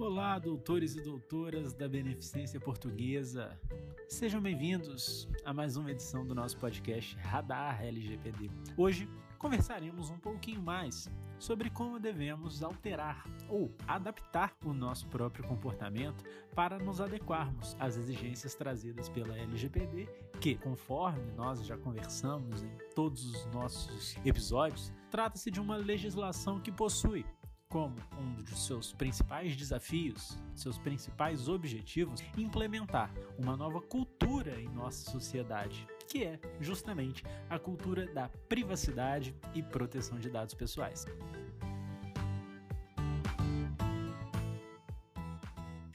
Olá, doutores e doutoras da Beneficência Portuguesa. Sejam bem-vindos a mais uma edição do nosso podcast Radar LGPD. Hoje conversaremos um pouquinho mais sobre como devemos alterar ou adaptar o nosso próprio comportamento para nos adequarmos às exigências trazidas pela LGPD, que, conforme nós já conversamos em todos os nossos episódios, trata-se de uma legislação que possui como um dos seus principais desafios, seus principais objetivos, implementar uma nova cultura em nossa sociedade, que é justamente a cultura da privacidade e proteção de dados pessoais.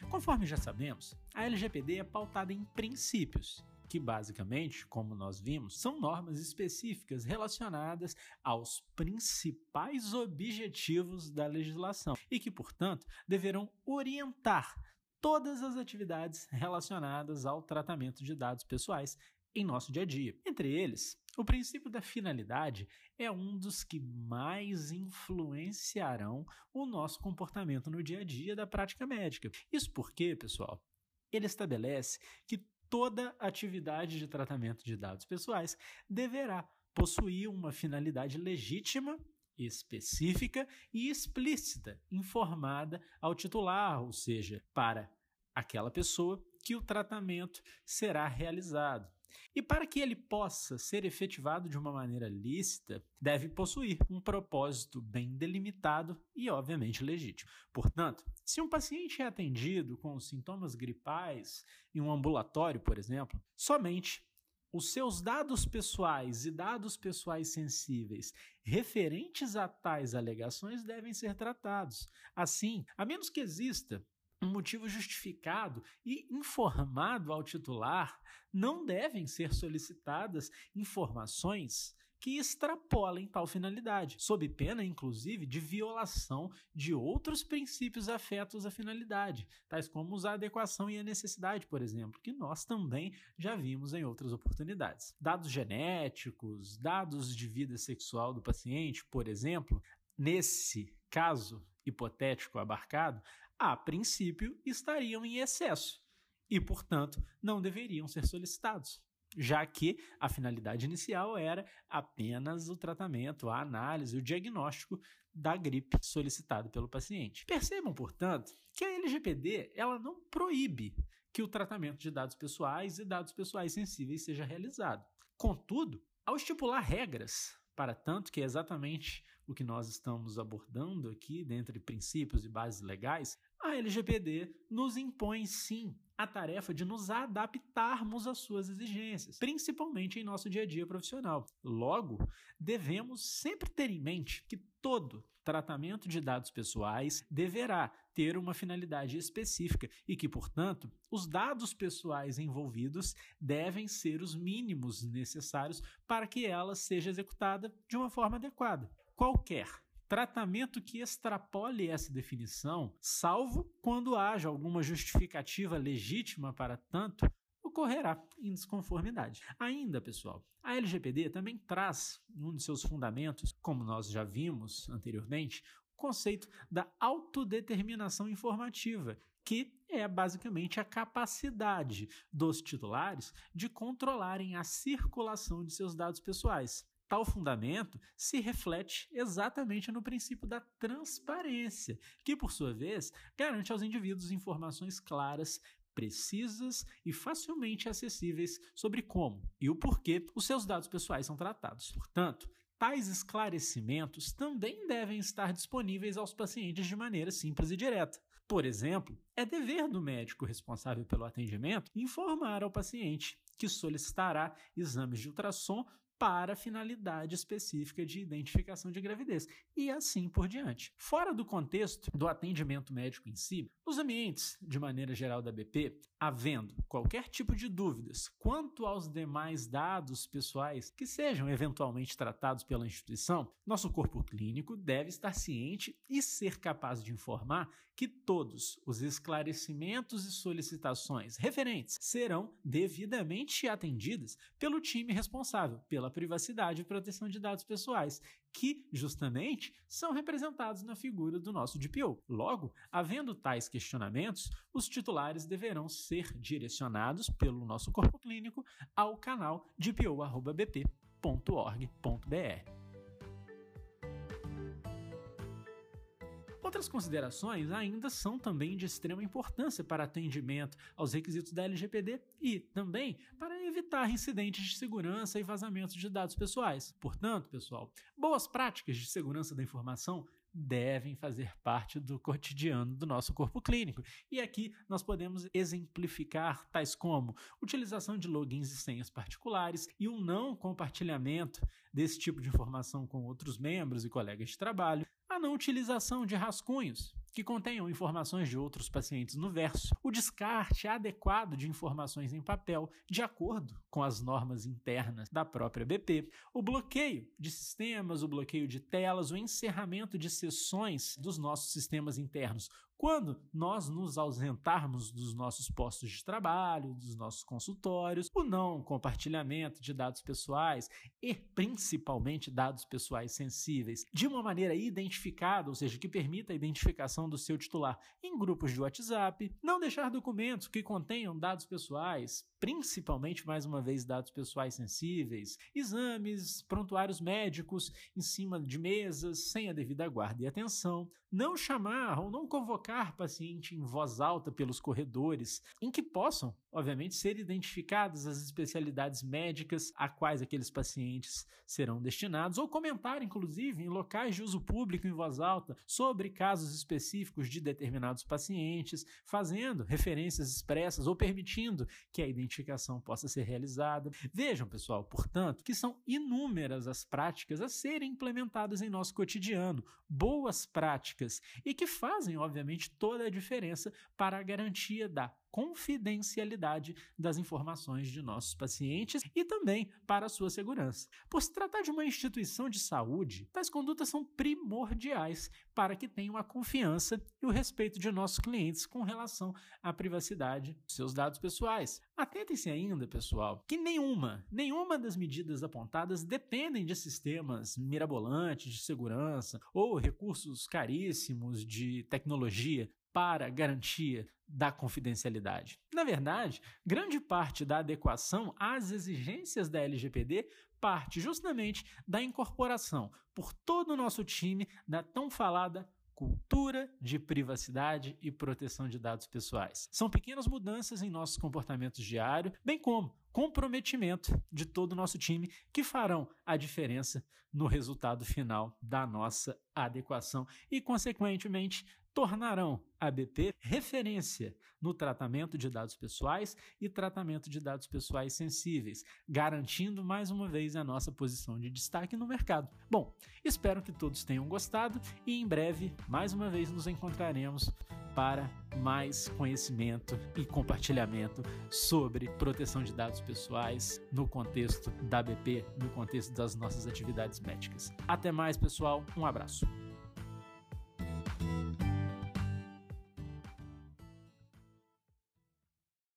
Conforme já sabemos, a LGPD é pautada em princípios que basicamente, como nós vimos, são normas específicas relacionadas aos principais objetivos da legislação e que, portanto, deverão orientar todas as atividades relacionadas ao tratamento de dados pessoais em nosso dia a dia. Entre eles, o princípio da finalidade é um dos que mais influenciarão o nosso comportamento no dia a dia da prática médica. Isso porque, pessoal, ele estabelece que toda atividade de tratamento de dados pessoais deverá possuir uma finalidade legítima, específica e explícita, informada ao titular, ou seja, para aquela pessoa que o tratamento será realizado. E para que ele possa ser efetivado de uma maneira lícita, deve possuir um propósito bem delimitado e, obviamente, legítimo. Portanto, se um paciente é atendido com sintomas gripais em um ambulatório, por exemplo, somente os seus dados pessoais e dados pessoais sensíveis referentes a tais alegações devem ser tratados. Assim, a menos que exista um motivo justificado e informado ao titular, não devem ser solicitadas informações que extrapolem tal finalidade, sob pena, inclusive, de violação de outros princípios afetos à finalidade, tais como a adequação e a necessidade, por exemplo, que nós também já vimos em outras oportunidades. Dados genéticos, dados de vida sexual do paciente, por exemplo, nesse caso hipotético abarcado, a princípio estariam em excesso e, portanto, não deveriam ser solicitados, já que a finalidade inicial era apenas o tratamento, a análise, o diagnóstico da gripe solicitado pelo paciente. Percebam, portanto, que a LGPD ela não proíbe que o tratamento de dados pessoais e dados pessoais sensíveis seja realizado. Contudo, ao estipular regras para tanto que é exatamente o que nós estamos abordando aqui, dentre princípios e bases legais, a LGPD nos impõe sim a tarefa de nos adaptarmos às suas exigências, principalmente em nosso dia a dia profissional. Logo, devemos sempre ter em mente que todo tratamento de dados pessoais deverá ter uma finalidade específica e que, portanto, os dados pessoais envolvidos devem ser os mínimos necessários para que ela seja executada de uma forma adequada. Qualquer tratamento que extrapole essa definição, salvo quando haja alguma justificativa legítima para tanto, ocorrerá em desconformidade. Ainda, pessoal, a LGPD também traz, um de seus fundamentos, como nós já vimos anteriormente, o conceito da autodeterminação informativa, que é basicamente a capacidade dos titulares de controlarem a circulação de seus dados pessoais. Tal fundamento se reflete exatamente no princípio da transparência, que, por sua vez, garante aos indivíduos informações claras, precisas e facilmente acessíveis sobre como e o porquê os seus dados pessoais são tratados. Portanto, tais esclarecimentos também devem estar disponíveis aos pacientes de maneira simples e direta. Por exemplo, é dever do médico responsável pelo atendimento informar ao paciente que solicitará exames de ultrassom para finalidade específica de identificação de gravidez e assim por diante. Fora do contexto do atendimento médico em si, nos ambientes de maneira geral da BP, havendo qualquer tipo de dúvidas quanto aos demais dados pessoais que sejam eventualmente tratados pela instituição, nosso corpo clínico deve estar ciente e ser capaz de informar que todos os esclarecimentos e solicitações referentes serão devidamente atendidas pelo time responsável pela pela privacidade e proteção de dados pessoais, que justamente são representados na figura do nosso DPO. Logo, havendo tais questionamentos, os titulares deverão ser direcionados pelo nosso corpo clínico ao canal dpo.bp.org.br. Outras considerações ainda são também de extrema importância para atendimento aos requisitos da LGPD e também para evitar incidentes de segurança e vazamentos de dados pessoais. Portanto, pessoal, boas práticas de segurança da informação devem fazer parte do cotidiano do nosso corpo clínico. E aqui nós podemos exemplificar tais como utilização de logins e senhas particulares e um não compartilhamento desse tipo de informação com outros membros e colegas de trabalho, a não utilização de rascunhos que contenham informações de outros pacientes no verso, o descarte adequado de informações em papel de acordo com as normas internas da própria BP, o bloqueio de sistemas, o bloqueio de telas, o encerramento de sessões dos nossos sistemas internos. Quando nós nos ausentarmos dos nossos postos de trabalho, dos nossos consultórios, o não compartilhamento de dados pessoais e principalmente dados pessoais sensíveis de uma maneira identificada, ou seja, que permita a identificação do seu titular em grupos de WhatsApp, não deixar documentos que contenham dados pessoais, principalmente mais uma vez dados pessoais sensíveis, exames, prontuários médicos em cima de mesas sem a devida guarda e atenção, não chamar ou não convocar paciente em voz alta pelos corredores, em que possam, obviamente, ser identificadas as especialidades médicas a quais aqueles pacientes serão destinados, ou comentar, inclusive, em locais de uso público em voz alta sobre casos específicos de determinados pacientes, fazendo referências expressas ou permitindo que a identificação possa ser realizada. Vejam, pessoal, portanto, que são inúmeras as práticas a serem implementadas em nosso cotidiano, boas práticas e que fazem, obviamente, toda a diferença para a garantia da confidencialidade das informações de nossos pacientes e também para a sua segurança. Por se tratar de uma instituição de saúde, tais condutas são primordiais para que tenham a confiança e o respeito de nossos clientes com relação à privacidade dos seus dados pessoais. Atentem-se ainda, pessoal, que nenhuma, nenhuma das medidas apontadas dependem de sistemas mirabolantes de segurança ou recursos caríssimos de tecnologia para garantia da confidencialidade. Na verdade, grande parte da adequação às exigências da LGPD parte justamente da incorporação por todo o nosso time da tão falada cultura de privacidade e proteção de dados pessoais. São pequenas mudanças em nossos comportamentos diários, bem como comprometimento de todo o nosso time que farão a diferença no resultado final da nossa adequação e, consequentemente, tornarão a BP referência no tratamento de dados pessoais e tratamento de dados pessoais sensíveis, garantindo mais uma vez a nossa posição de destaque no mercado. Bom, espero que todos tenham gostado e em breve, mais uma vez, nos encontraremos para mais conhecimento e compartilhamento sobre proteção de dados pessoais no contexto da BP, no contexto das nossas atividades médicas. Até mais, pessoal. Um abraço.